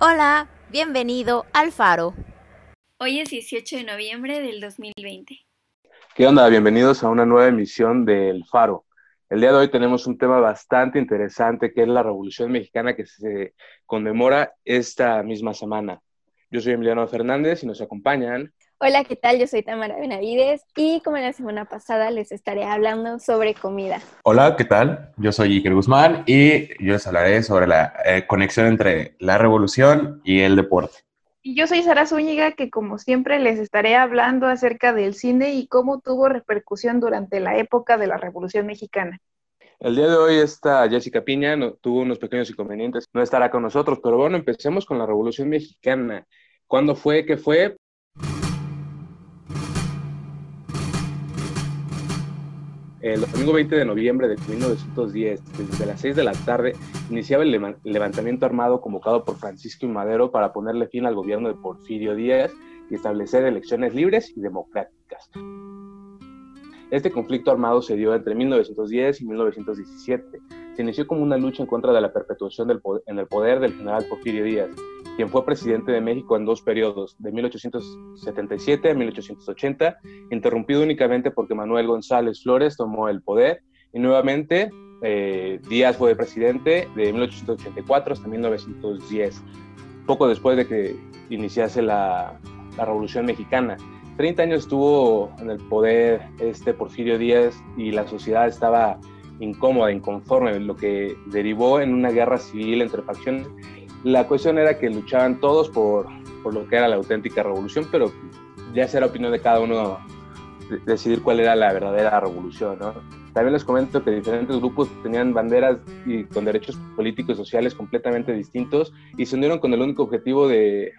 Hola, bienvenido al Faro. Hoy es 18 de noviembre del 2020. ¿Qué onda? Bienvenidos a una nueva emisión del Faro. El día de hoy tenemos un tema bastante interesante que es la Revolución Mexicana que se conmemora esta misma semana. Yo soy Emiliano Fernández y nos acompañan Hola, ¿qué tal? Yo soy Tamara Benavides y como la semana pasada les estaré hablando sobre comida. Hola, ¿qué tal? Yo soy Iker Guzmán y yo les hablaré sobre la eh, conexión entre la revolución y el deporte. Y yo soy Sara Zúñiga, que como siempre les estaré hablando acerca del cine y cómo tuvo repercusión durante la época de la Revolución Mexicana. El día de hoy está Jessica Piña, tuvo unos pequeños inconvenientes, no estará con nosotros, pero bueno, empecemos con la Revolución Mexicana. ¿Cuándo fue? ¿Qué fue? El domingo 20 de noviembre de 1910, desde las 6 de la tarde, iniciaba el levantamiento armado convocado por Francisco y Madero para ponerle fin al gobierno de Porfirio Díaz y establecer elecciones libres y democráticas. Este conflicto armado se dio entre 1910 y 1917. Se inició como una lucha en contra de la perpetuación del en el poder del general Porfirio Díaz, quien fue presidente de México en dos periodos, de 1877 a 1880, interrumpido únicamente porque Manuel González Flores tomó el poder y nuevamente eh, Díaz fue presidente de 1884 hasta 1910, poco después de que iniciase la, la Revolución Mexicana. 30 años estuvo en el poder este Porfirio Díaz y la sociedad estaba incómoda, inconforme, lo que derivó en una guerra civil entre facciones la cuestión era que luchaban todos por, por lo que era la auténtica revolución, pero ya será opinión de cada uno decidir cuál era la verdadera revolución. También les comento que diferentes grupos tenían banderas y con derechos políticos y sociales completamente distintos y se unieron con el único objetivo de,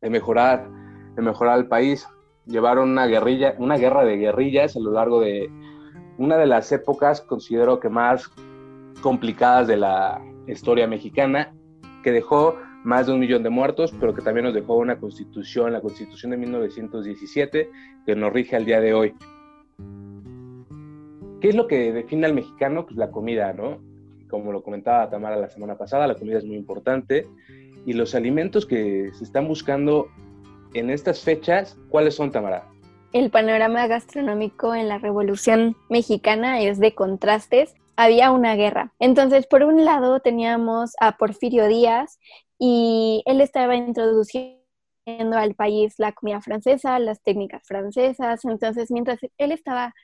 de mejorar, de mejorar el país. Llevaron una guerrilla, una guerra de guerrillas a lo largo de una de las épocas, considero que más complicadas de la historia mexicana que dejó más de un millón de muertos, pero que también nos dejó una constitución, la constitución de 1917, que nos rige al día de hoy. ¿Qué es lo que define al mexicano? Pues la comida, ¿no? Como lo comentaba Tamara la semana pasada, la comida es muy importante. Y los alimentos que se están buscando en estas fechas, ¿cuáles son, Tamara? El panorama gastronómico en la Revolución Mexicana es de contrastes había una guerra. Entonces, por un lado teníamos a Porfirio Díaz y él estaba introduciendo al país la comida francesa, las técnicas francesas. Entonces, mientras él estaba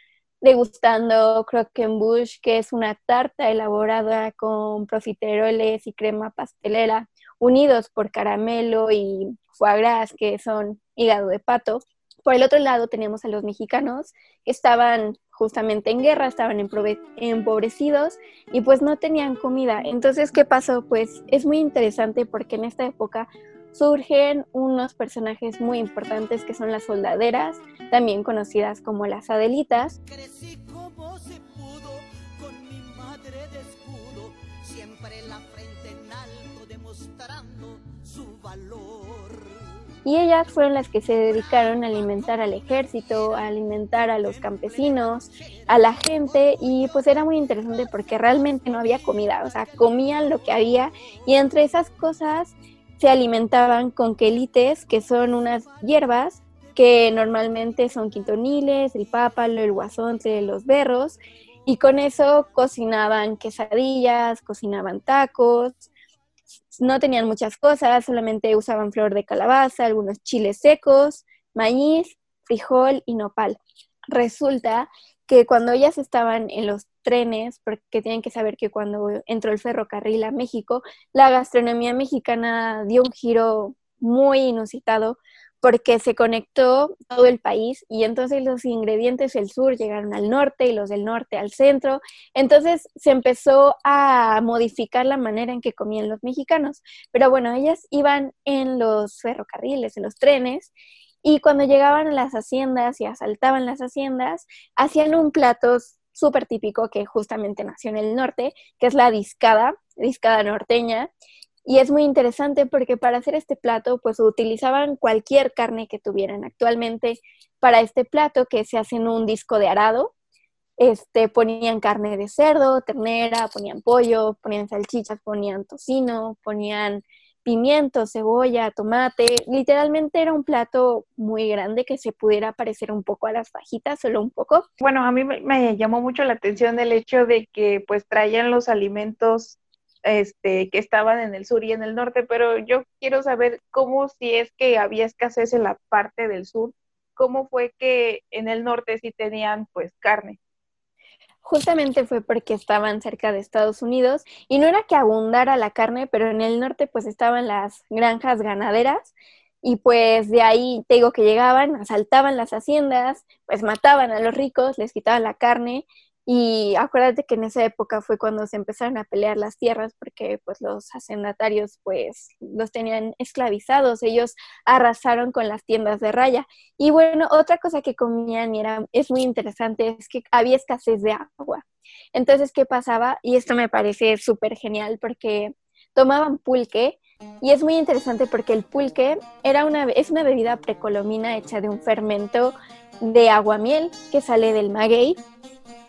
degustando croquembouche, que es una tarta elaborada con profiteroles y crema pastelera, unidos por caramelo y foie gras, que son hígado de pato. Por el otro lado teníamos a los mexicanos que estaban justamente en guerra, estaban empobrecidos y pues no tenían comida. Entonces, ¿qué pasó? Pues es muy interesante porque en esta época surgen unos personajes muy importantes que son las soldaderas, también conocidas como las adelitas. Crecí como se y ellas fueron las que se dedicaron a alimentar al ejército, a alimentar a los campesinos, a la gente y pues era muy interesante porque realmente no había comida, o sea, comían lo que había y entre esas cosas se alimentaban con quelites, que son unas hierbas que normalmente son quintoniles, el pápalo, el guasonte, los berros, y con eso cocinaban quesadillas, cocinaban tacos, no tenían muchas cosas, solamente usaban flor de calabaza, algunos chiles secos, maíz, frijol y nopal. Resulta que cuando ellas estaban en los trenes, porque tienen que saber que cuando entró el ferrocarril a México, la gastronomía mexicana dio un giro muy inusitado porque se conectó todo el país y entonces los ingredientes del sur llegaron al norte y los del norte al centro. Entonces se empezó a modificar la manera en que comían los mexicanos. Pero bueno, ellas iban en los ferrocarriles, en los trenes, y cuando llegaban a las haciendas y asaltaban las haciendas, hacían un plato súper típico que justamente nació en el norte, que es la discada, discada norteña, y es muy interesante porque para hacer este plato, pues utilizaban cualquier carne que tuvieran. Actualmente, para este plato, que se hace en un disco de arado, este, ponían carne de cerdo, ternera, ponían pollo, ponían salchichas, ponían tocino, ponían pimiento, cebolla, tomate. Literalmente era un plato muy grande que se pudiera parecer un poco a las fajitas, solo un poco. Bueno, a mí me llamó mucho la atención el hecho de que pues traían los alimentos este, que estaban en el sur y en el norte, pero yo quiero saber cómo si es que había escasez en la parte del sur, cómo fue que en el norte sí tenían pues carne. Justamente fue porque estaban cerca de Estados Unidos y no era que abundara la carne, pero en el norte pues estaban las granjas ganaderas y pues de ahí te digo que llegaban, asaltaban las haciendas, pues mataban a los ricos, les quitaban la carne y acuérdate que en esa época fue cuando se empezaron a pelear las tierras porque pues los hacendatarios pues los tenían esclavizados, ellos arrasaron con las tiendas de raya. Y bueno, otra cosa que comían y era, es muy interesante es que había escasez de agua. Entonces, ¿qué pasaba? Y esto me parece súper genial porque tomaban pulque y es muy interesante porque el pulque era una, es una bebida precolomina hecha de un fermento de aguamiel que sale del maguey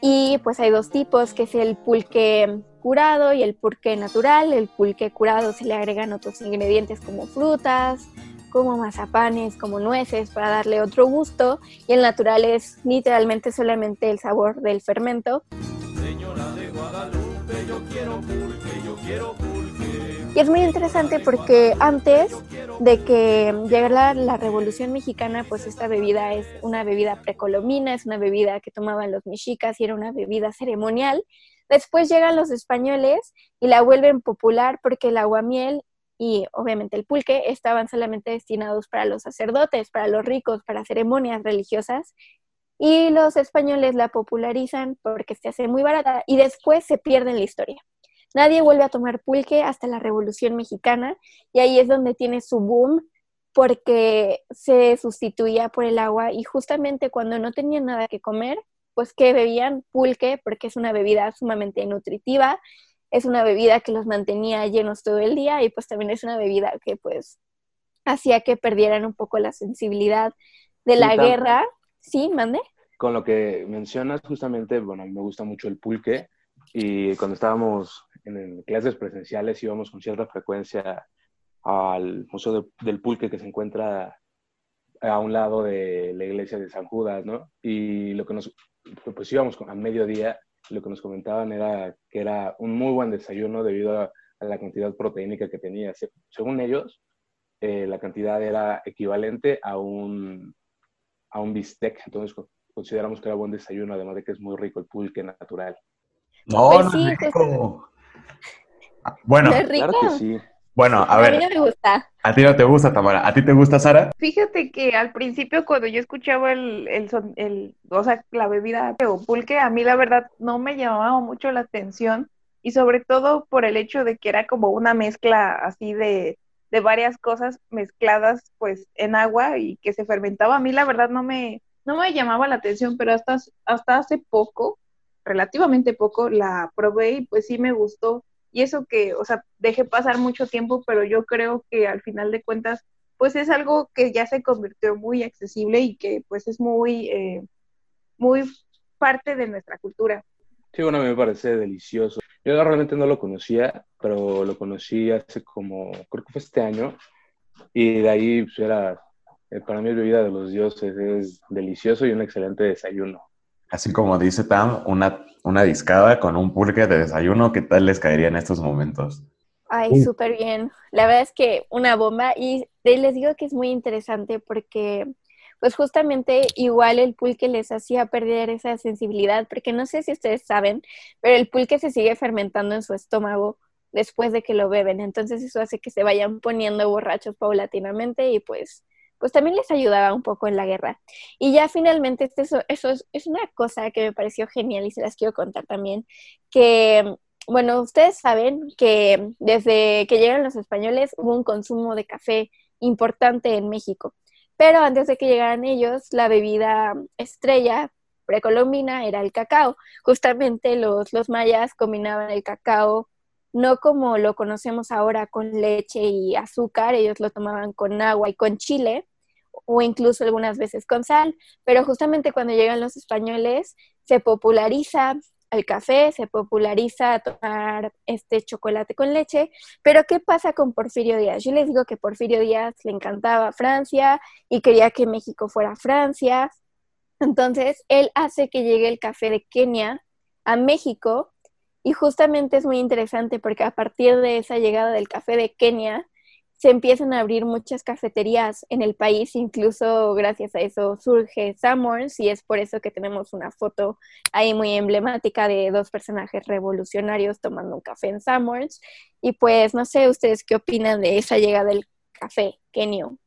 y pues hay dos tipos, que es el pulque curado y el pulque natural. El pulque curado se le agregan otros ingredientes como frutas, como mazapanes, como nueces para darle otro gusto. Y el natural es literalmente solamente el sabor del fermento. Señora de Guadalupe, yo quiero pulque, yo quiero y es muy interesante porque antes de que llegara la, Revolución Mexicana, pues esta bebida es una bebida precolomina, es una bebida que tomaban los mexicas y era una bebida ceremonial. Después llegan los españoles y la vuelven popular porque el aguamiel y obviamente el pulque estaban solamente destinados para los sacerdotes, para los ricos, para ceremonias religiosas. Y los españoles la popularizan porque se hace muy barata y después se pierde en la historia. Nadie vuelve a tomar pulque hasta la Revolución Mexicana y ahí es donde tiene su boom porque se sustituía por el agua y justamente cuando no tenían nada que comer, pues que bebían pulque porque es una bebida sumamente nutritiva, es una bebida que los mantenía llenos todo el día y pues también es una bebida que pues hacía que perdieran un poco la sensibilidad de la guerra. Sí, mande. Con lo que mencionas justamente, bueno, a mí me gusta mucho el pulque y cuando estábamos en clases presenciales íbamos con cierta frecuencia al Museo del Pulque que se encuentra a un lado de la iglesia de San Judas, ¿no? Y lo que nos, pues íbamos a mediodía, lo que nos comentaban era que era un muy buen desayuno debido a, la cantidad proteínica que tenía. según ellos, eh, la cantidad era equivalente a un, a un bistec, entonces consideramos que era buen desayuno, además de que es muy rico el pulque natural. No, pues no es rico. Bueno, claro que sí. Bueno, a, ver. A mí no me gusta. ¿A ti no te gusta, Tamara? ¿A ti te gusta, Sara? Fíjate que al principio cuando yo escuchaba el, el, el, o sea, la bebida o pulque, a mí la verdad no me llamaba mucho la atención y sobre todo por el hecho de que era como una mezcla así de, de varias cosas mezcladas pues en agua y que se fermentaba. A mí la verdad no me, no me llamaba la atención, pero hasta, hasta hace poco, relativamente poco, la probé y pues sí me gustó y eso que, o sea, deje pasar mucho tiempo, pero yo creo que al final de cuentas, pues es algo que ya se convirtió muy accesible y que pues es muy, eh, muy parte de nuestra cultura. Sí, bueno, me parece delicioso. Yo realmente no lo conocía, pero lo conocí hace como, creo que fue este año, y de ahí pues, era, eh, para mí bebida de los dioses, es delicioso y un excelente desayuno. Así como dice Tam, una, una discada con un pulque de desayuno, ¿qué tal les caería en estos momentos? Ay, súper bien. La verdad es que una bomba y les digo que es muy interesante porque pues justamente igual el pulque les hacía perder esa sensibilidad, porque no sé si ustedes saben, pero el pulque se sigue fermentando en su estómago después de que lo beben, entonces eso hace que se vayan poniendo borrachos paulatinamente y pues pues también les ayudaba un poco en la guerra. Y ya finalmente, este, eso, eso es, una cosa que me pareció genial y se las quiero contar también, que, bueno, ustedes saben que desde que llegaron los españoles hubo un consumo de café importante en México, pero antes de que llegaran ellos, la bebida estrella precolombina era el cacao. Justamente los, los mayas combinaban el cacao no como lo conocemos ahora con leche y azúcar, ellos lo tomaban con agua y con chile o incluso algunas veces con sal, pero justamente cuando llegan los españoles se populariza al café, se populariza tomar este chocolate con leche, pero ¿qué pasa con Porfirio Díaz? Yo les digo que Porfirio Díaz le encantaba Francia y quería que México fuera Francia, entonces él hace que llegue el café de Kenia a México y justamente es muy interesante porque a partir de esa llegada del café de Kenia, se empiezan a abrir muchas cafeterías en el país, incluso gracias a eso surge Summers y es por eso que tenemos una foto ahí muy emblemática de dos personajes revolucionarios tomando un café en Summers. Y pues no sé ustedes qué opinan de esa llegada del café kenio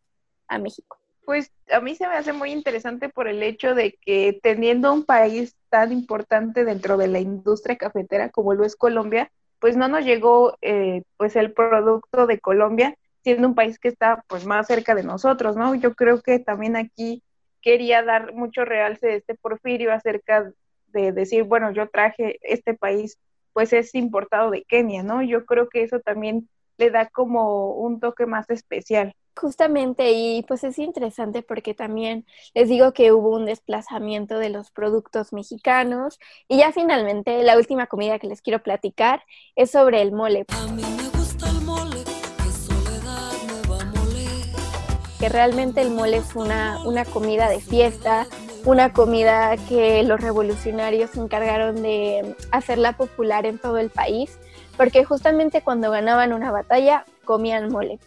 a México. Pues a mí se me hace muy interesante por el hecho de que teniendo un país tan importante dentro de la industria cafetera como lo es Colombia, pues no nos llegó eh, pues el producto de Colombia siendo un país que está pues más cerca de nosotros, ¿no? Yo creo que también aquí quería dar mucho realce de este Porfirio acerca de decir, bueno, yo traje este país, pues es importado de Kenia, ¿no? Yo creo que eso también le da como un toque más especial. Justamente, y pues es interesante porque también les digo que hubo un desplazamiento de los productos mexicanos y ya finalmente la última comida que les quiero platicar es sobre el mole. Que realmente el mole es una, una comida de fiesta, una comida que los revolucionarios se encargaron de hacerla popular en todo el país, porque justamente cuando ganaban una batalla comían mole.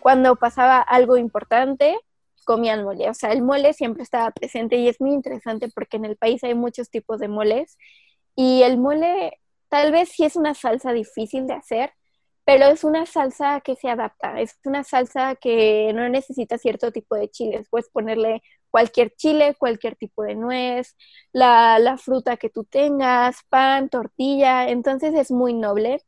Cuando pasaba algo importante, comían mole. O sea, el mole siempre estaba presente y es muy interesante porque en el país hay muchos tipos de moles y el mole tal vez sí es una salsa difícil de hacer, pero es una salsa que se adapta, es una salsa que no necesita cierto tipo de chiles, puedes ponerle cualquier chile, cualquier tipo de nuez, la, la fruta que tú tengas, pan, tortilla, entonces es muy noble.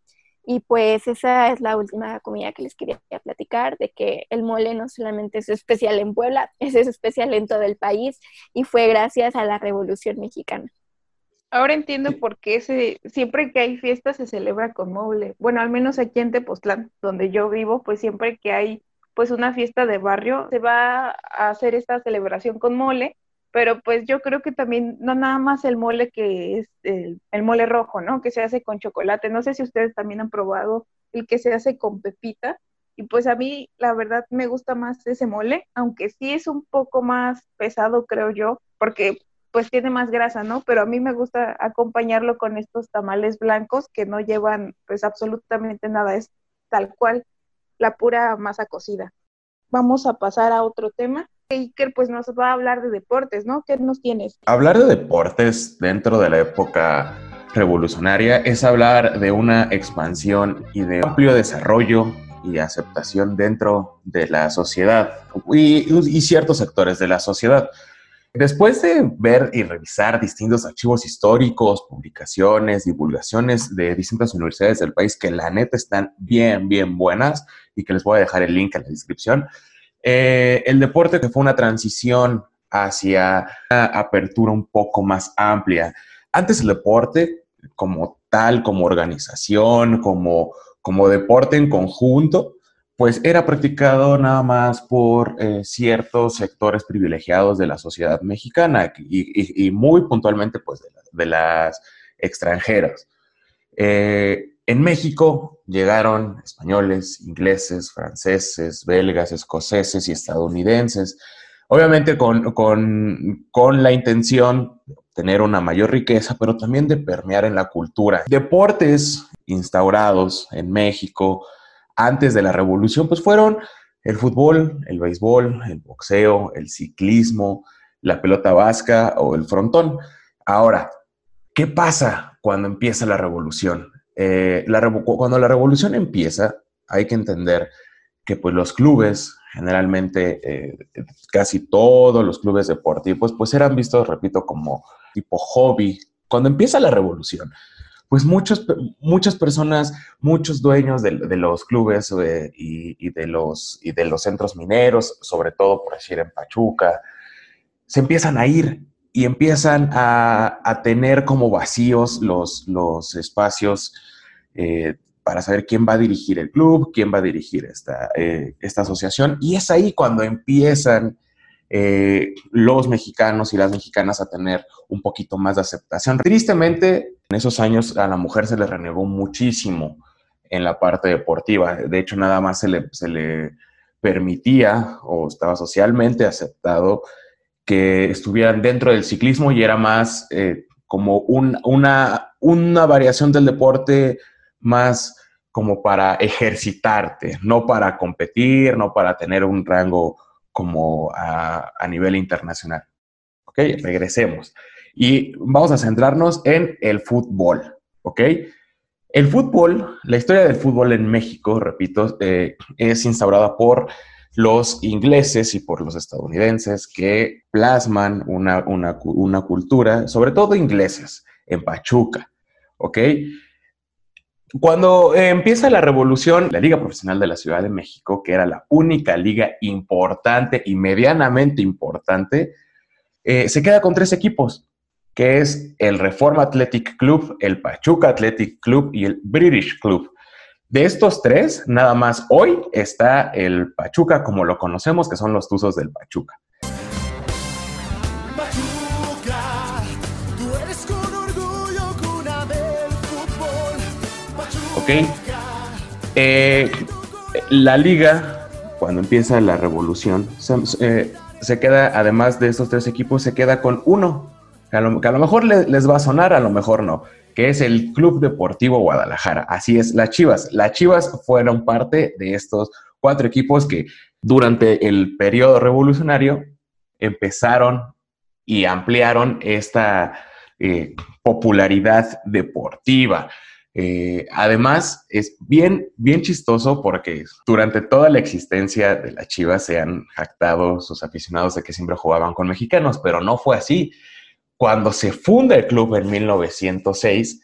Y pues esa es la última comida que les quería platicar, de que el mole no solamente es especial en Puebla, es especial en todo el país y fue gracias a la Revolución Mexicana. Ahora entiendo por qué se, siempre que hay fiesta se celebra con mole. Bueno, al menos aquí en Tepoztlán, donde yo vivo, pues siempre que hay pues una fiesta de barrio, se va a hacer esta celebración con mole, pero pues yo creo que también, no nada más el mole que es el, el mole rojo, ¿no? Que se hace con chocolate. No sé si ustedes también han probado el que se hace con pepita. Y pues a mí, la verdad, me gusta más ese mole, aunque sí es un poco más pesado, creo yo, porque pues tiene más grasa, ¿no? Pero a mí me gusta acompañarlo con estos tamales blancos que no llevan pues absolutamente nada, es tal cual la pura masa cocida. Vamos a pasar a otro tema. Iker pues nos va a hablar de deportes, ¿no? ¿Qué nos tienes? Hablar de deportes dentro de la época revolucionaria es hablar de una expansión y de amplio desarrollo y aceptación dentro de la sociedad y, y ciertos sectores de la sociedad. Después de ver y revisar distintos archivos históricos, publicaciones, divulgaciones de distintas universidades del país que la neta están bien, bien buenas y que les voy a dejar el link en la descripción, eh, el deporte que fue una transición hacia una apertura un poco más amplia. Antes el deporte como tal, como organización, como, como deporte en conjunto, pues era practicado nada más por eh, ciertos sectores privilegiados de la sociedad mexicana y, muy puntualmente pues de, las extranjeras. Eh, en México llegaron españoles, ingleses, franceses, belgas, escoceses y estadounidenses, obviamente con, con la intención de obtener una mayor riqueza, pero también de permear en la cultura. Deportes instaurados en México, antes de la revolución, pues fueron el fútbol, el béisbol, el boxeo, el ciclismo, la pelota vasca o el frontón. Ahora, ¿qué pasa cuando empieza la revolución? Eh, cuando la revolución empieza, hay que entender que pues los clubes, generalmente eh, casi todos los clubes deportivos, pues eran vistos, repito, como tipo hobby. Cuando empieza la revolución, pues muchos, muchas personas, muchos dueños de, los clubes eh, y, de los, y de los centros mineros, sobre todo por decir en Pachuca, se empiezan a ir y empiezan a, tener como vacíos los, los espacios eh, para saber quién va a dirigir el club, quién va a dirigir esta, eh, esta asociación. Y es ahí cuando empiezan los mexicanos y las mexicanas a tener un poquito más de aceptación. Tristemente, En esos años a la mujer se le renegó muchísimo en la parte deportiva. De hecho, nada más se le, se le permitía o estaba socialmente aceptado que estuvieran dentro del ciclismo y era más eh, como una, variación del deporte más como para ejercitarte, no para competir, no para tener un rango como a, a nivel internacional. ¿Ok? Regresemos. Y vamos a centrarnos en el fútbol. ¿Ok? El fútbol, la historia del fútbol en México, repito, eh, es instaurada por los ingleses y por los estadounidenses que plasman una, una, cultura, sobre todo ingleses, en Pachuca, ¿ok? Cuando empieza la revolución, la Liga Profesional de la Ciudad de México, que era la única liga importante y medianamente importante, eh, se queda con tres equipos, que es el Reforma Athletic Club, el Pachuca Athletic Club y el British Club. De estos tres, nada más hoy está el Pachuca como lo conocemos, que son los Tuzos del Pachuca. Ok. Eh, la liga, cuando empieza la revolución, se, eh, se, queda, además de estos tres equipos, se queda con uno, que a lo, mejor les va a sonar, a lo mejor no que es el Club Deportivo Guadalajara. Así es, las Chivas. Las Chivas fueron parte de estos cuatro equipos que durante el periodo revolucionario empezaron y ampliaron esta eh, popularidad deportiva. Eh, además, es bien, bien chistoso porque durante toda la existencia de las Chivas se han jactado sus aficionados de que siempre jugaban con mexicanos, pero no fue así. Cuando se funda el club en 1906,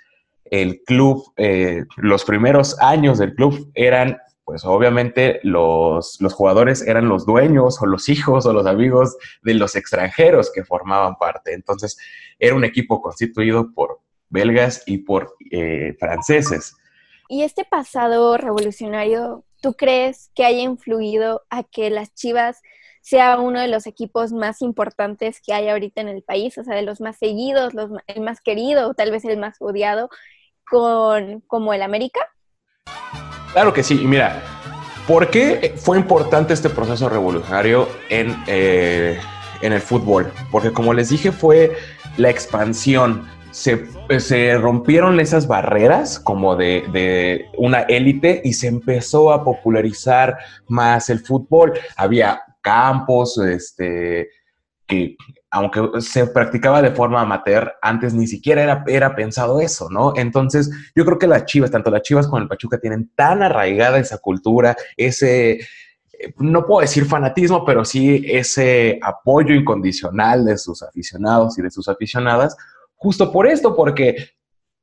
el club, eh, los primeros años del club eran, pues obviamente los, los jugadores eran los dueños o los hijos o los amigos de los extranjeros que formaban parte. Entonces, era un equipo constituido por belgas y por eh, franceses. ¿Y este pasado revolucionario, tú crees que haya influido a que las Chivas sea uno de los equipos más importantes que hay ahorita en el país, o sea, de los más seguidos, los, el más querido, tal vez el más odiado, con, como el América? Claro que sí, y mira, ¿por qué fue importante este proceso revolucionario en, eh, en el fútbol? Porque como les dije, fue la expansión. Se, se, rompieron esas barreras como de, de una élite y se empezó a popularizar más el fútbol. Había campos, este, que aunque se practicaba de forma amateur, antes ni siquiera era, era pensado eso, ¿no? Entonces, yo creo que las Chivas, tanto las Chivas como el Pachuca, tienen tan arraigada esa cultura, ese, no puedo decir fanatismo, pero sí ese apoyo incondicional de sus aficionados y de sus aficionadas, justo por esto, porque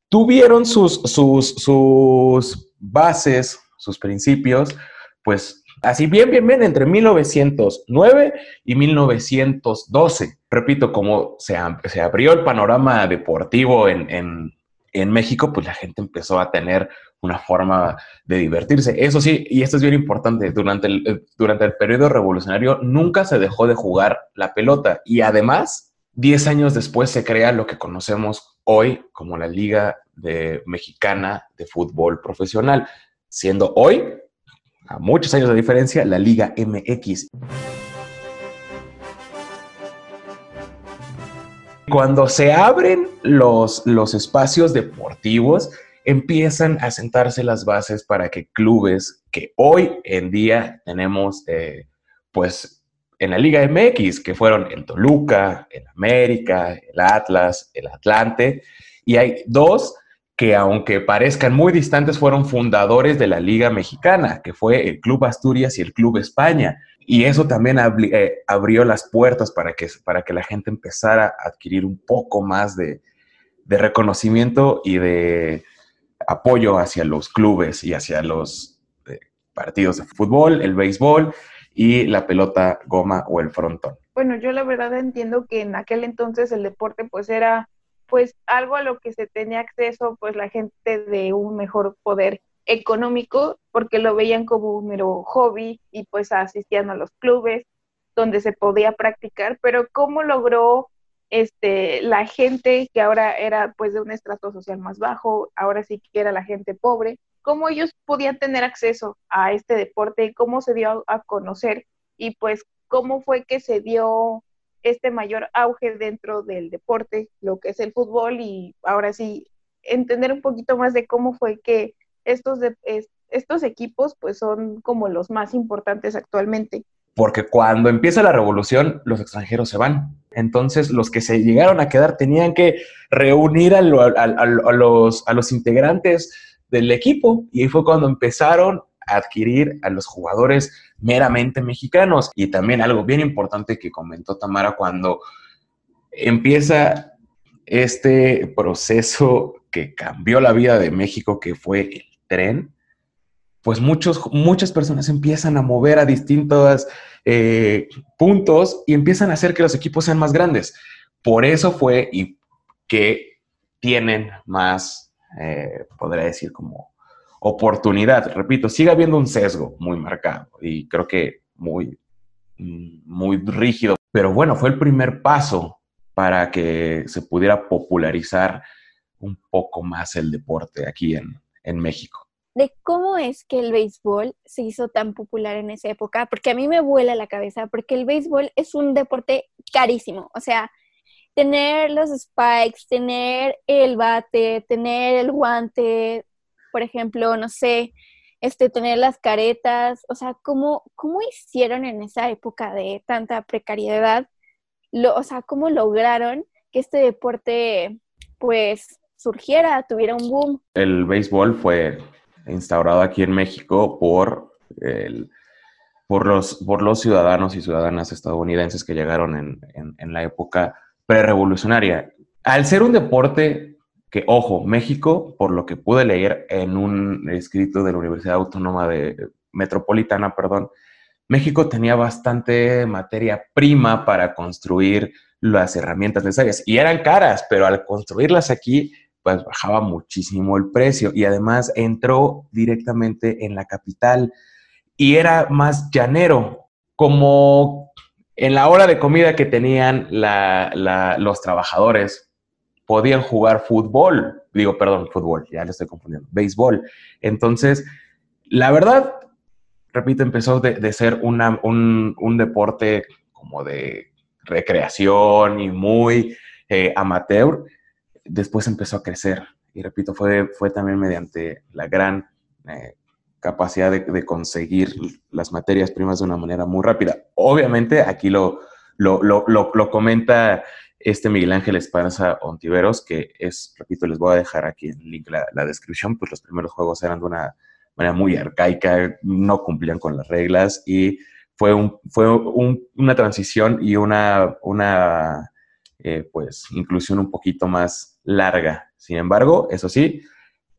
tuvieron sus, sus, sus bases, sus principios, pues Así bien, bien, bien, entre 1909 y 1912. Repito, como se, se abrió el panorama deportivo en, México, pues la gente empezó a tener una forma de divertirse. Eso sí, y esto es bien importante, durante el, eh, durante el periodo revolucionario nunca se dejó de jugar la pelota y además, 10 años después se crea lo que conocemos hoy como la Liga de Mexicana de Fútbol Profesional, siendo hoy muchos años de diferencia, la Liga MX. Cuando se abren los, los espacios deportivos, empiezan a sentarse las bases para que clubes que hoy en día tenemos, eh, pues, en la Liga MX, que fueron el Toluca, el América, el Atlas, el Atlante, y hay dos que aunque parezcan muy distantes, fueron fundadores de la Liga Mexicana, que fue el Club Asturias y el Club España. Y eso también eh, abrió las puertas para que, para que la gente empezara a adquirir un poco más de, reconocimiento y de apoyo hacia los clubes y hacia los eh, partidos de fútbol, el béisbol y la pelota goma o el frontón. Bueno, yo la verdad entiendo que en aquel entonces el deporte pues era pues algo a lo que se tenía acceso pues la gente de un mejor poder económico porque lo veían como un mero hobby y pues asistían a los clubes donde se podía practicar, pero ¿cómo logró este, la gente que ahora era pues de un estrato social más bajo, ahora sí que era la gente pobre, cómo ellos podían tener acceso a este deporte, cómo se dio a conocer y pues cómo fue que se dio este mayor auge dentro del deporte, lo que es el fútbol y ahora sí entender un poquito más de cómo fue que estos, de, estos equipos pues son como los más importantes actualmente. Porque cuando empieza la revolución, los extranjeros se van. Entonces, los que se llegaron a quedar tenían que reunir a, los, a los integrantes del equipo. Y fue cuando empezaron a adquirir a los jugadores meramente mexicanos. Y también algo bien importante que comentó Tamara cuando empieza este proceso que cambió la vida de México, que fue el tren, pues muchos, muchas personas empiezan a mover a distintos eh, puntos y empiezan a hacer que los equipos sean más grandes. Por eso fue y que tienen más, eh, podría decir, como oportunidad. Repito, sigue habiendo un sesgo muy marcado y creo que muy, muy rígido. Pero bueno, fue el primer paso para que se pudiera popularizar un poco más el deporte aquí en, en México de cómo es que el béisbol se hizo tan popular en esa época, porque a mí me vuela la cabeza, porque el béisbol es un deporte carísimo, o sea, tener los spikes, tener el bate, tener el guante, por ejemplo, no sé, este, tener las caretas, o sea, ¿cómo, cómo hicieron en esa época de tanta precariedad? Lo, o sea, ¿cómo lograron que este deporte, pues, surgiera, tuviera un boom? El béisbol fue instaurado aquí en México por, el, por, los, por los ciudadanos y ciudadanas estadounidenses que llegaron en, en, la época prerevolucionaria. Al ser un deporte que, ojo, México, por lo que pude leer en un escrito de la Universidad Autónoma de Metropolitana, perdón, México tenía bastante materia prima para construir las herramientas necesarias y eran caras, pero al construirlas aquí pues bajaba muchísimo el precio y además entró directamente en la capital y era más llanero, como en la hora de comida que tenían los trabajadores podían jugar fútbol, digo, perdón, fútbol, ya le estoy confundiendo, béisbol. Entonces, la verdad, repito, empezó de, ser un, deporte como de recreación y muy eh, amateur después empezó a crecer. Y repito, fue, fue también mediante la gran eh, capacidad de, conseguir las materias primas de una manera muy rápida. Obviamente, aquí lo, lo, lo, comenta este Miguel Ángel Esparza Ontiveros, que es, repito, les voy a dejar aquí en link la, descripción, pues los primeros juegos eran de una manera muy arcaica, no cumplían con las reglas y fue, fue una transición y una, una eh, pues, inclusión un poquito más larga. Sin embargo, eso sí,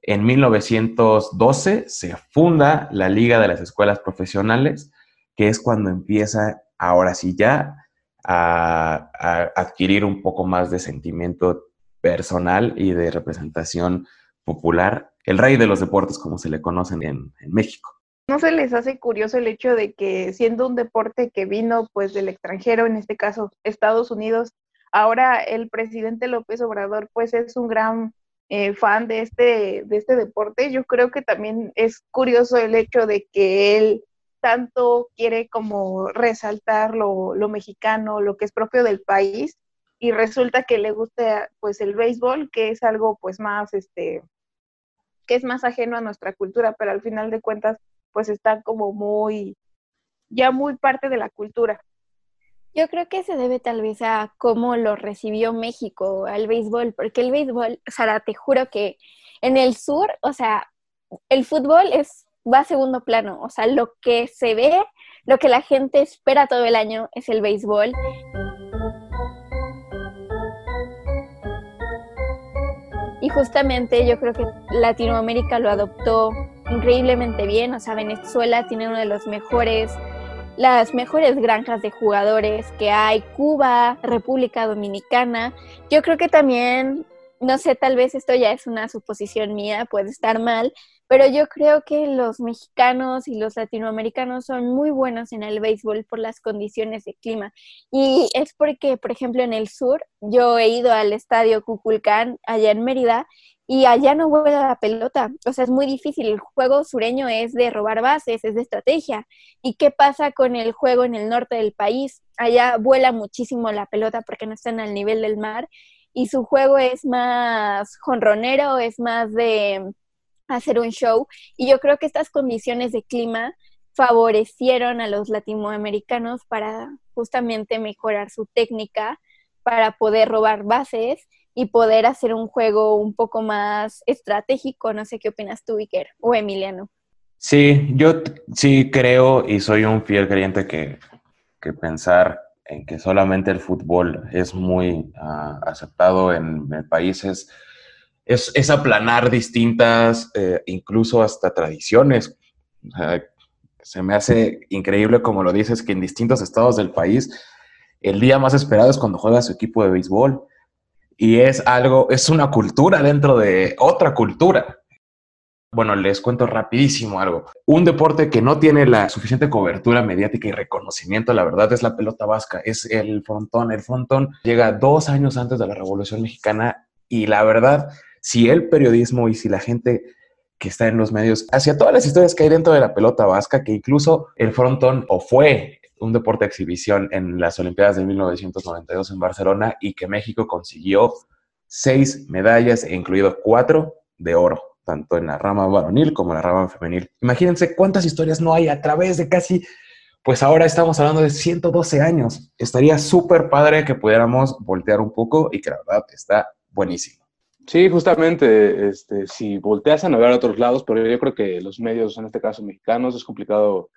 en 1912 se funda la Liga de las Escuelas Profesionales, que es cuando empieza ahora sí ya a, adquirir un poco más de sentimiento personal y de representación popular, el rey de los deportes como se le conocen en, México. ¿No se les hace curioso el hecho de que siendo un deporte que vino pues del extranjero, en este caso Estados Unidos, Ahora el presidente López Obrador pues es un gran eh, fan de este, de este deporte. Yo creo que también es curioso el hecho de que él tanto quiere como resaltar lo, mexicano, lo que es propio del país, y resulta que le gusta pues el béisbol, que es algo pues más este que es más ajeno a nuestra cultura, pero al final de cuentas pues está como muy ya muy parte de la cultura. Yo creo que se debe tal vez a cómo lo recibió México al béisbol, porque el béisbol, Sara, te juro que en el sur, o sea, el fútbol es va a segundo plano, o sea, lo que se ve, lo que la gente espera todo el año es el béisbol. Y justamente yo creo que Latinoamérica lo adoptó increíblemente bien, o sea, Venezuela tiene uno de los mejores las mejores granjas de jugadores que hay, Cuba, República Dominicana. Yo creo que también, no sé, tal vez esto ya es una suposición mía, puede estar mal, pero yo creo que los mexicanos y los latinoamericanos son muy buenos en el béisbol por las condiciones de clima. Y es porque, por ejemplo, en el sur, yo he ido al estadio Cuculcán, allá en Mérida, y allá no vuela la pelota. O sea, es muy difícil. El juego sureño es de robar bases, es de estrategia. ¿Y qué pasa con el juego en el norte del país? Allá vuela muchísimo la pelota porque no están al nivel del mar y su juego es más jonronero, es más de hacer un show. Y yo creo que estas condiciones de clima favorecieron a los latinoamericanos para justamente mejorar su técnica, para poder robar bases y poder hacer un juego un poco más estratégico. No sé qué opinas tú, Iker, o Emiliano. Sí, yo sí creo y soy un fiel creyente que, que pensar en que solamente el fútbol es muy ah, aceptado en, países es, aplanar distintas, eh, incluso hasta tradiciones. se me hace increíble, como lo dices, que en distintos estados del país el día más esperado es cuando juega su equipo de béisbol. Y es algo, es una cultura dentro de otra cultura. Bueno, les cuento rapidísimo algo. Un deporte que no tiene la suficiente cobertura mediática y reconocimiento, la verdad, es la pelota vasca, es el frontón. El frontón llega dos años antes de la Revolución Mexicana y la verdad, si el periodismo y si la gente que está en los medios, hacia todas las historias que hay dentro de la pelota vasca, que incluso el frontón o fue un deporte de exhibición en las Olimpiadas de 1992 en Barcelona y que México consiguió seis medallas, incluido cuatro de oro, tanto en la rama varonil como en la rama femenil. Imagínense cuántas historias no hay a través de casi, pues ahora estamos hablando de 112 años. Estaría súper padre que pudiéramos voltear un poco y que la verdad está buenísimo. Sí, justamente, este, si volteas a navegar a otros lados, pero yo creo que los medios, en este caso mexicanos, es complicado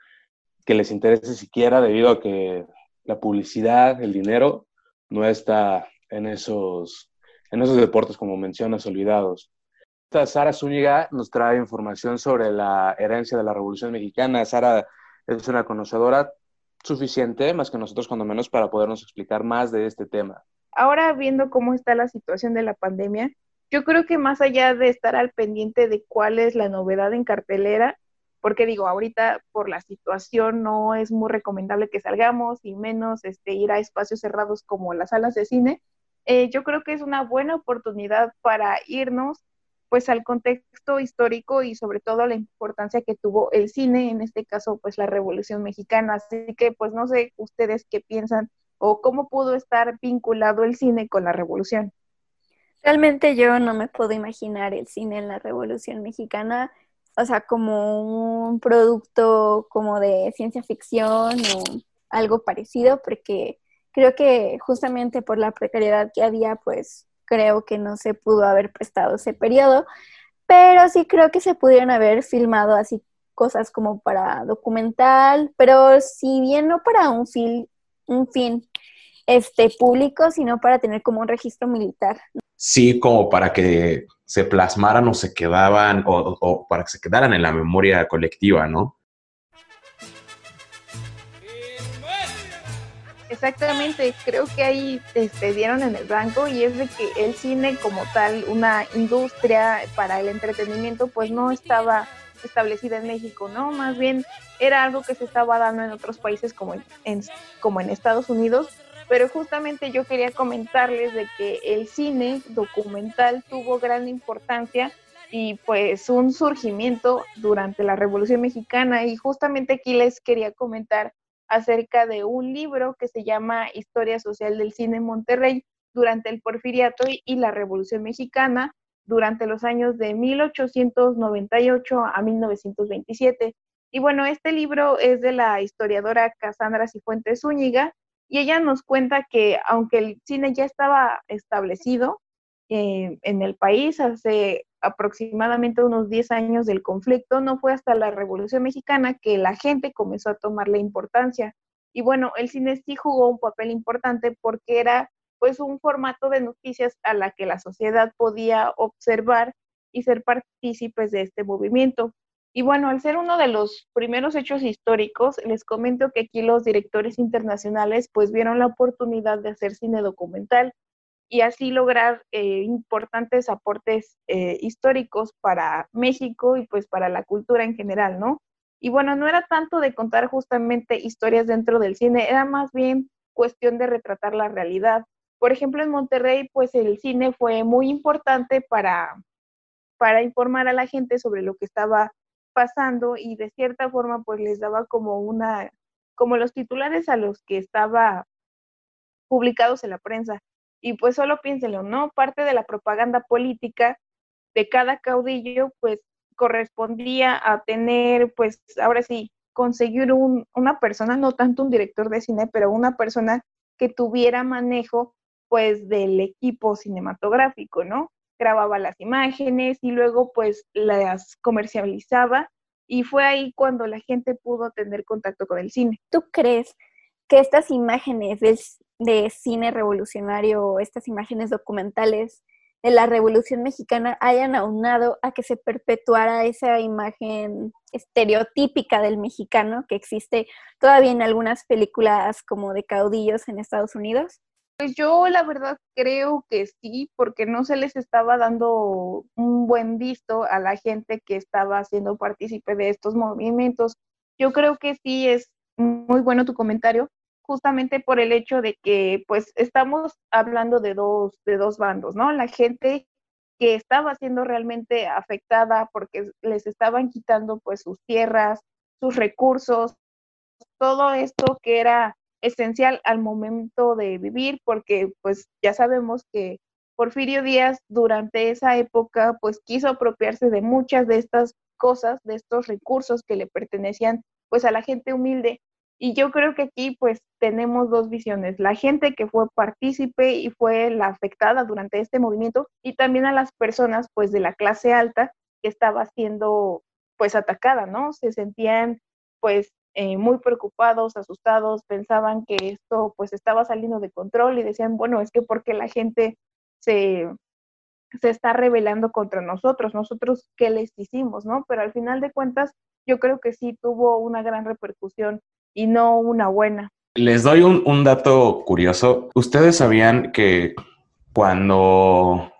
que les interese siquiera debido a que la publicidad, el dinero, no está en esos, en esos deportes, como mencionas, olvidados. Sara Zúñiga nos trae información sobre la herencia de la Revolución Mexicana. Sara es una conocedora suficiente, más que nosotros cuando menos, para podernos explicar más de este tema. Ahora viendo cómo está la situación de la pandemia, yo creo que más allá de estar al pendiente de cuál es la novedad en cartelera, porque digo, ahorita por la situación no es muy recomendable que salgamos y menos este, ir a espacios cerrados como las salas de cine, eh, yo creo que es una buena oportunidad para irnos pues al contexto histórico y sobre todo a la importancia que tuvo el cine, en este caso pues la Revolución Mexicana. Así que pues no sé ustedes qué piensan o cómo pudo estar vinculado el cine con la Revolución. Realmente yo no me puedo imaginar el cine en la Revolución Mexicana, o sea, como un producto como de ciencia ficción o algo parecido, porque creo que justamente por la precariedad que había, pues creo que no se pudo haber prestado ese periodo, pero sí creo que se pudieron haber filmado así cosas como para documental, pero si bien no para un, fin, un fin este, público, sino para tener como un registro militar sí como para que se plasmaran o se quedaban o, para que se quedaran en la memoria colectiva, ¿no? Exactamente, creo que ahí te este, dieron en el blanco y es de que el cine como tal, una industria para el entretenimiento, pues no estaba establecida en México, ¿no? Más bien era algo que se estaba dando en otros países como en, como en Estados Unidos pero justamente yo quería comentarles de que el cine documental tuvo gran importancia y pues un surgimiento durante la Revolución Mexicana y justamente aquí les quería comentar acerca de un libro que se llama Historia Social del Cine en Monterrey durante el Porfiriato y la Revolución Mexicana durante los años de 1898 a 1927. Y bueno, este libro es de la historiadora Casandra Cifuentes Zúñiga y ella nos cuenta que aunque el cine ya estaba establecido eh, en el país hace aproximadamente unos 10 años del conflicto, no fue hasta la Revolución Mexicana que la gente comenzó a tomarle importancia. Y bueno, el cine sí jugó un papel importante porque era pues un formato de noticias a la que la sociedad podía observar y ser partícipes de este movimiento. Y bueno, al ser uno de los primeros hechos históricos, les comento que aquí los directores internacionales pues vieron la oportunidad de hacer cine documental y así lograr eh, importantes aportes eh, históricos para México y pues para la cultura en general, ¿no? Y bueno, no era tanto de contar justamente historias dentro del cine, era más bien cuestión de retratar la realidad. Por ejemplo, en Monterrey, pues el cine fue muy importante para, para informar a la gente sobre lo que estaba pasando y de cierta forma pues les daba como una, como los titulares a los que estaba publicados en la prensa. Y pues solo piénsenlo, ¿no? Parte de la propaganda política de cada caudillo, pues correspondía a tener, pues ahora sí, conseguir un, una persona, no tanto un director de cine, pero una persona que tuviera manejo, pues, del equipo cinematográfico, ¿no? Grababa las imágenes y luego, pues, las comercializaba y fue ahí cuando la gente pudo tener contacto con el cine. ¿Tú crees que estas imágenes de, de cine revolucionario, estas imágenes documentales de la Revolución Mexicana hayan aunado a que se perpetuara esa imagen estereotípica del mexicano que existe todavía en algunas películas como de caudillos en Estados Unidos? Pues yo la verdad creo que sí, porque no se les estaba dando un buen visto a la gente que estaba siendo partícipe de estos movimientos. Yo creo que sí es muy bueno tu comentario, justamente por el hecho de que pues estamos hablando de dos, de dos bandos, ¿no? La gente que estaba siendo realmente afectada porque les estaban quitando pues sus tierras, sus recursos, todo esto que era esencial al momento de vivir, porque pues ya sabemos que Porfirio Díaz durante esa época pues quiso apropiarse de muchas de estas cosas, de estos recursos que le pertenecían pues a la gente humilde y yo creo que aquí pues tenemos dos visiones, la gente que fue partícipe y fue la afectada durante este movimiento y también a las personas pues de la clase alta que estaba siendo pues atacada, ¿no? Se sentían pues eh, muy preocupados, asustados, pensaban que esto pues estaba saliendo de control y decían, bueno, es que porque la gente se, se está rebelando contra nosotros, nosotros qué les hicimos, ¿no? Pero al final de cuentas yo creo que sí tuvo una gran repercusión y no una buena. Les doy un, dato curioso. Ustedes sabían que cuando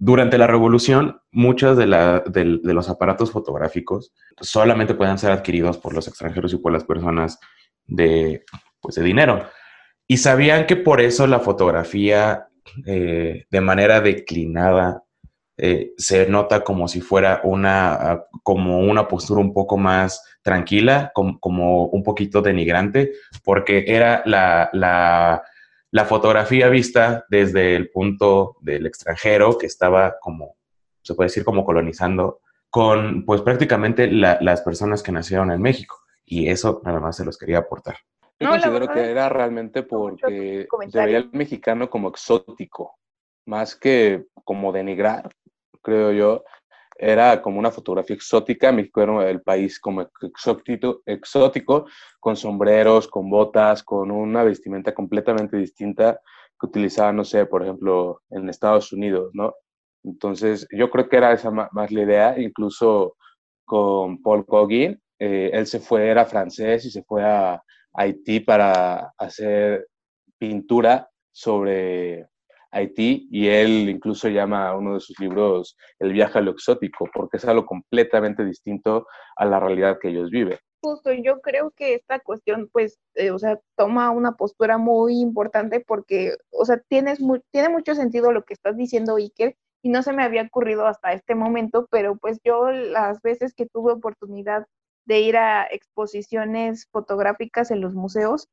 durante la revolución, muchos de, los aparatos fotográficos solamente pueden ser adquiridos por los extranjeros y por las personas de, pues, dinero. Y sabían que por eso la fotografía eh, de manera declinada eh, se nota como si fuera una, ah, como una postura un poco más tranquila, como, un poquito denigrante, porque era la, fotografía vista desde el punto del extranjero que estaba como, se puede decir, como colonizando con pues prácticamente las personas que nacieron en México. Y eso nada más se los quería aportar. Yo considero que era realmente porque se veía el mexicano como exótico, más que como denigrar creo yo, era como una fotografía exótica. México era el país como exótico, exótico, con sombreros, con botas, con una vestimenta completamente distinta que utilizaban, no sé, por ejemplo, en Estados Unidos, ¿no? Entonces, yo creo que era esa más la idea, incluso con Paul Gauguin, eh, él se fue, era francés y se fue a Haití para hacer pintura sobre Haití y él incluso llama a uno de sus libros El viaje a lo exótico, porque es algo completamente distinto a la realidad que ellos viven. Justo, yo creo que esta cuestión, pues, eh, o sea, toma una postura muy importante porque, o sea, tienes tiene mucho sentido lo que estás diciendo, Iker, y no se me había ocurrido hasta este momento, pero pues yo las veces que tuve oportunidad de ir a exposiciones fotográficas en los museos,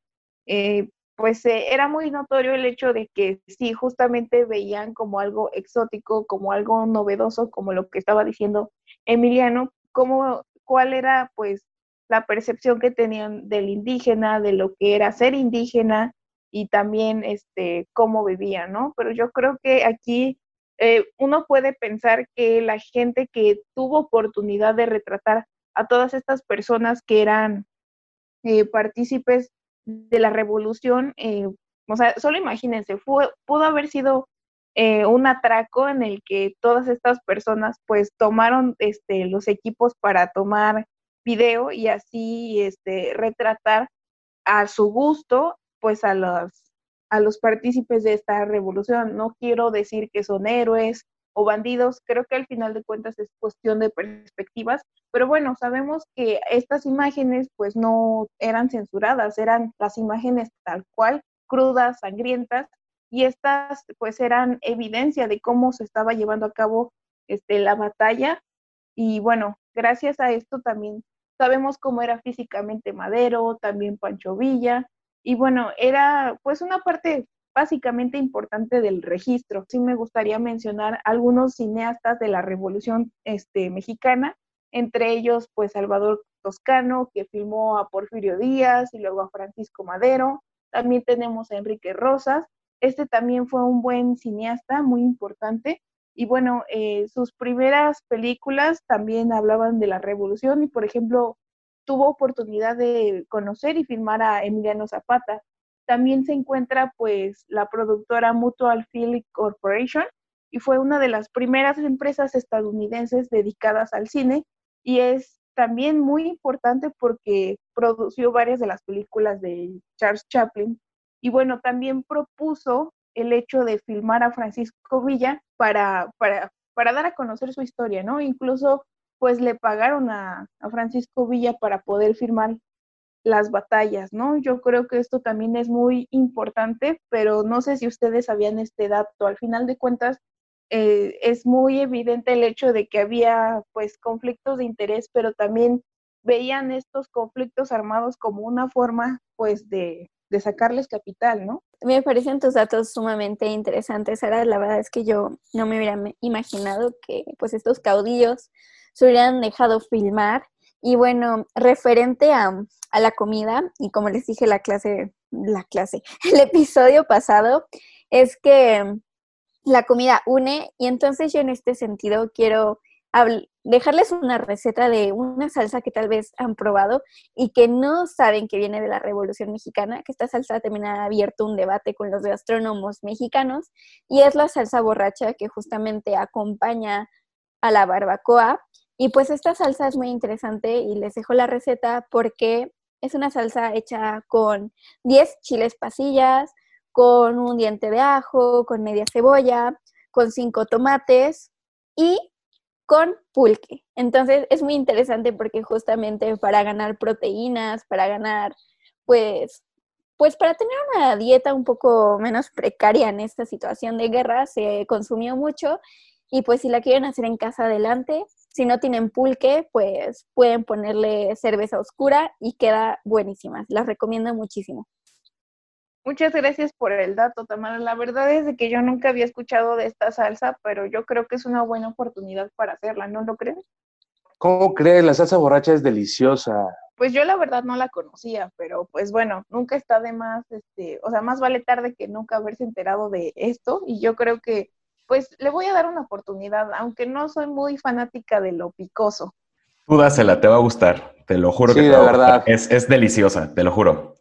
eh, pues eh, era muy notorio el hecho de que sí, justamente veían como algo exótico, como algo novedoso, como lo que estaba diciendo Emiliano, como cuál era pues la percepción que tenían del indígena, de lo que era ser indígena y también este cómo vivían, ¿no? Pero yo creo que aquí eh, uno puede pensar que la gente que tuvo oportunidad de retratar a todas estas personas que eran eh, partícipes de la revolución, eh, o sea, solo imagínense, fue, pudo haber sido eh, un atraco en el que todas estas personas pues tomaron este, los equipos para tomar video y así este, retratar a su gusto pues a los, a los partícipes de esta revolución. No quiero decir que son héroes o bandidos, creo que al final de cuentas es cuestión de perspectivas, pero bueno, sabemos que estas imágenes pues no eran censuradas, eran las imágenes tal cual, crudas, sangrientas, y estas pues eran evidencia de cómo se estaba llevando a cabo este, la batalla. Y bueno, gracias a esto también sabemos cómo era físicamente Madero, también Pancho Villa, y bueno, era pues una parte básicamente importante del registro. Sí me gustaría mencionar algunos cineastas de la Revolución este, Mexicana, entre ellos pues Salvador Toscano, que filmó a Porfirio Díaz y luego a Francisco Madero. También tenemos a Enrique Rosas. Este también fue un buen cineasta, muy importante. Y bueno, eh, sus primeras películas también hablaban de la revolución y, por ejemplo, tuvo oportunidad de conocer y filmar a Emiliano Zapata. También se encuentra pues la productora Mutual Film Corporation y fue una de las primeras empresas estadounidenses dedicadas al cine y es también muy importante porque produció varias de las películas de Charles Chaplin y bueno, también propuso el hecho de filmar a Francisco Villa para, para, para dar a conocer su historia, ¿no? Incluso pues le pagaron a, Francisco Villa para poder firmar las batallas, ¿no? Yo creo que esto también es muy importante, pero no sé si ustedes sabían este dato. Al final de cuentas, eh, es muy evidente el hecho de que había pues conflictos de interés, pero también veían estos conflictos armados como una forma pues de, de sacarles capital, ¿no? Me parecen tus datos sumamente interesantes, Sara. La verdad es que yo no me hubiera imaginado que pues estos caudillos se hubieran dejado filmar. Y bueno, referente a, a la comida, y como les dije la clase, la clase, el episodio pasado, es que la comida une y entonces yo en este sentido quiero dejarles una receta de una salsa que tal vez han probado y que no saben que viene de la Revolución Mexicana, que esta salsa también ha abierto un debate con los gastrónomos mexicanos y es la salsa borracha que justamente acompaña a la barbacoa y pues esta salsa es muy interesante y les dejo la receta porque es una salsa hecha con 10 chiles pasillas, con un diente de ajo, con media cebolla, con 5 tomates y con pulque. Entonces es muy interesante porque justamente para ganar proteínas, para ganar pues pues para tener una dieta un poco menos precaria en esta situación de guerra se consumió mucho y pues si la quieren hacer en casa adelante, si no tienen pulque, pues pueden ponerle cerveza oscura y queda buenísima. Las recomiendo muchísimo. Muchas gracias por el dato, Tamara. La verdad es que yo nunca había escuchado de esta salsa, pero yo creo que es una buena oportunidad para hacerla, ¿no lo crees? ¿Cómo crees? La salsa borracha es deliciosa. Pues yo la verdad no la conocía, pero pues bueno, nunca está de más, este, o sea, más vale tarde que nunca haberse enterado de esto y yo creo que pues le voy a dar una oportunidad, aunque no soy muy fanática de lo picoso. Tú dásela, te va a gustar, te lo juro sí, que de verdad. Es, es deliciosa, te lo juro.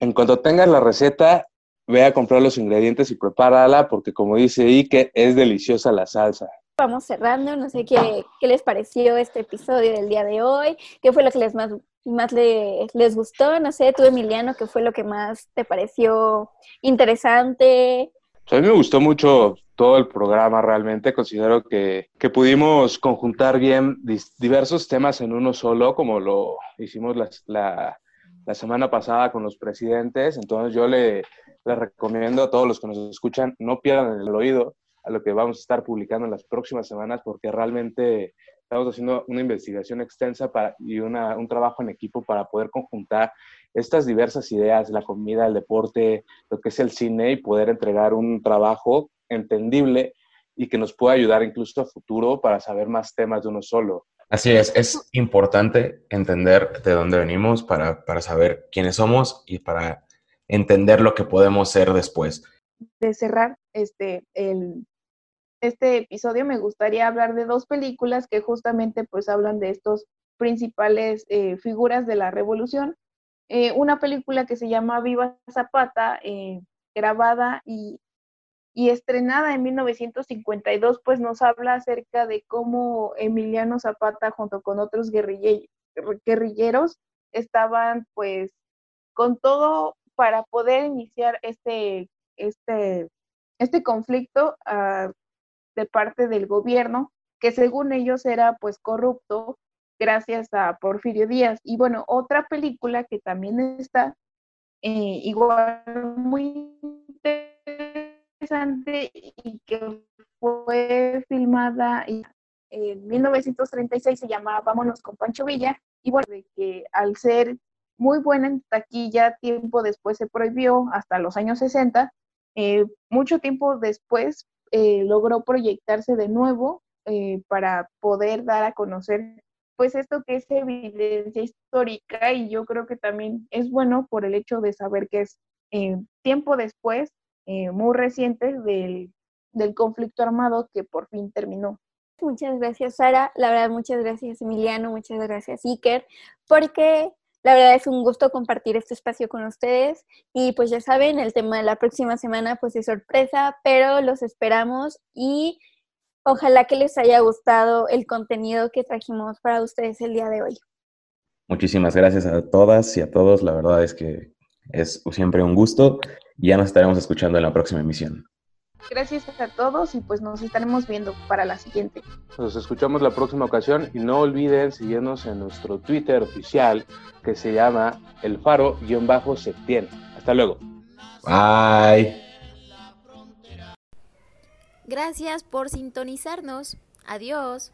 En cuanto tengas la receta, ve a comprar los ingredientes y prepárala, porque como dice Ike, es deliciosa la salsa. Vamos cerrando, no sé qué, qué les pareció este episodio del día de hoy, qué fue lo que les más, más les gustó, no sé, tú Emiliano, qué fue lo que más te pareció interesante. A mí me gustó mucho todo el programa realmente. Considero que, que pudimos conjuntar bien diversos temas en uno solo, como lo hicimos la, la, semana pasada con los presidentes. Entonces yo le, le, recomiendo a todos los que nos escuchan, no pierdan el oído a lo que vamos a estar publicando en las próximas semanas, porque realmente estamos haciendo una investigación extensa y una, un trabajo en equipo para poder conjuntar estas diversas ideas, la comida, el deporte, lo que es el cine y poder entregar un trabajo entendible y que nos pueda ayudar incluso a futuro para saber más temas de uno solo. Así es, es importante entender de dónde venimos para, para saber quiénes somos y para entender lo que podemos ser después. De cerrar este, el, este episodio, me gustaría hablar de dos películas que justamente pues hablan de estos principales eh, figuras de la revolución. Eh, una película que se llama Viva Zapata, eh, grabada y y estrenada en 1952, pues nos habla acerca de cómo Emiliano Zapata junto con otros guerrilleros estaban pues con todo para poder iniciar este, este, este conflicto ah, de parte del gobierno, que según ellos era pues corrupto gracias a Porfirio Díaz. Y bueno, otra película que también está eh, igual muy interesante y que fue filmada en 1936 se llamaba Vámonos con Pancho Villa y bueno, de que al ser muy buena en taquilla, tiempo después se prohibió hasta los años 60, eh, mucho tiempo después eh, logró proyectarse de nuevo para poder dar a conocer pues esto que es evidencia histórica y yo creo que también es bueno por el hecho de saber que es eh, tiempo después, eh, muy reciente, del, del conflicto armado que por fin terminó. Muchas gracias, Sara. La verdad, muchas gracias, Emiliano. Muchas gracias, Iker, porque la verdad es un gusto compartir este espacio con ustedes. Y pues ya saben, el tema de la próxima semana pues es sorpresa, pero los esperamos y Ojalá que les haya gustado el contenido que trajimos para ustedes el día de hoy. Muchísimas gracias a todas y a todos. La verdad es que es siempre un gusto. Ya nos estaremos escuchando en la próxima emisión. Gracias a todos y pues nos estaremos viendo para la siguiente. Nos escuchamos la próxima ocasión y no olviden seguirnos en nuestro Twitter oficial que se llama el faro-septién. Hasta luego. Bye. Gracias por sintonizarnos. Adiós.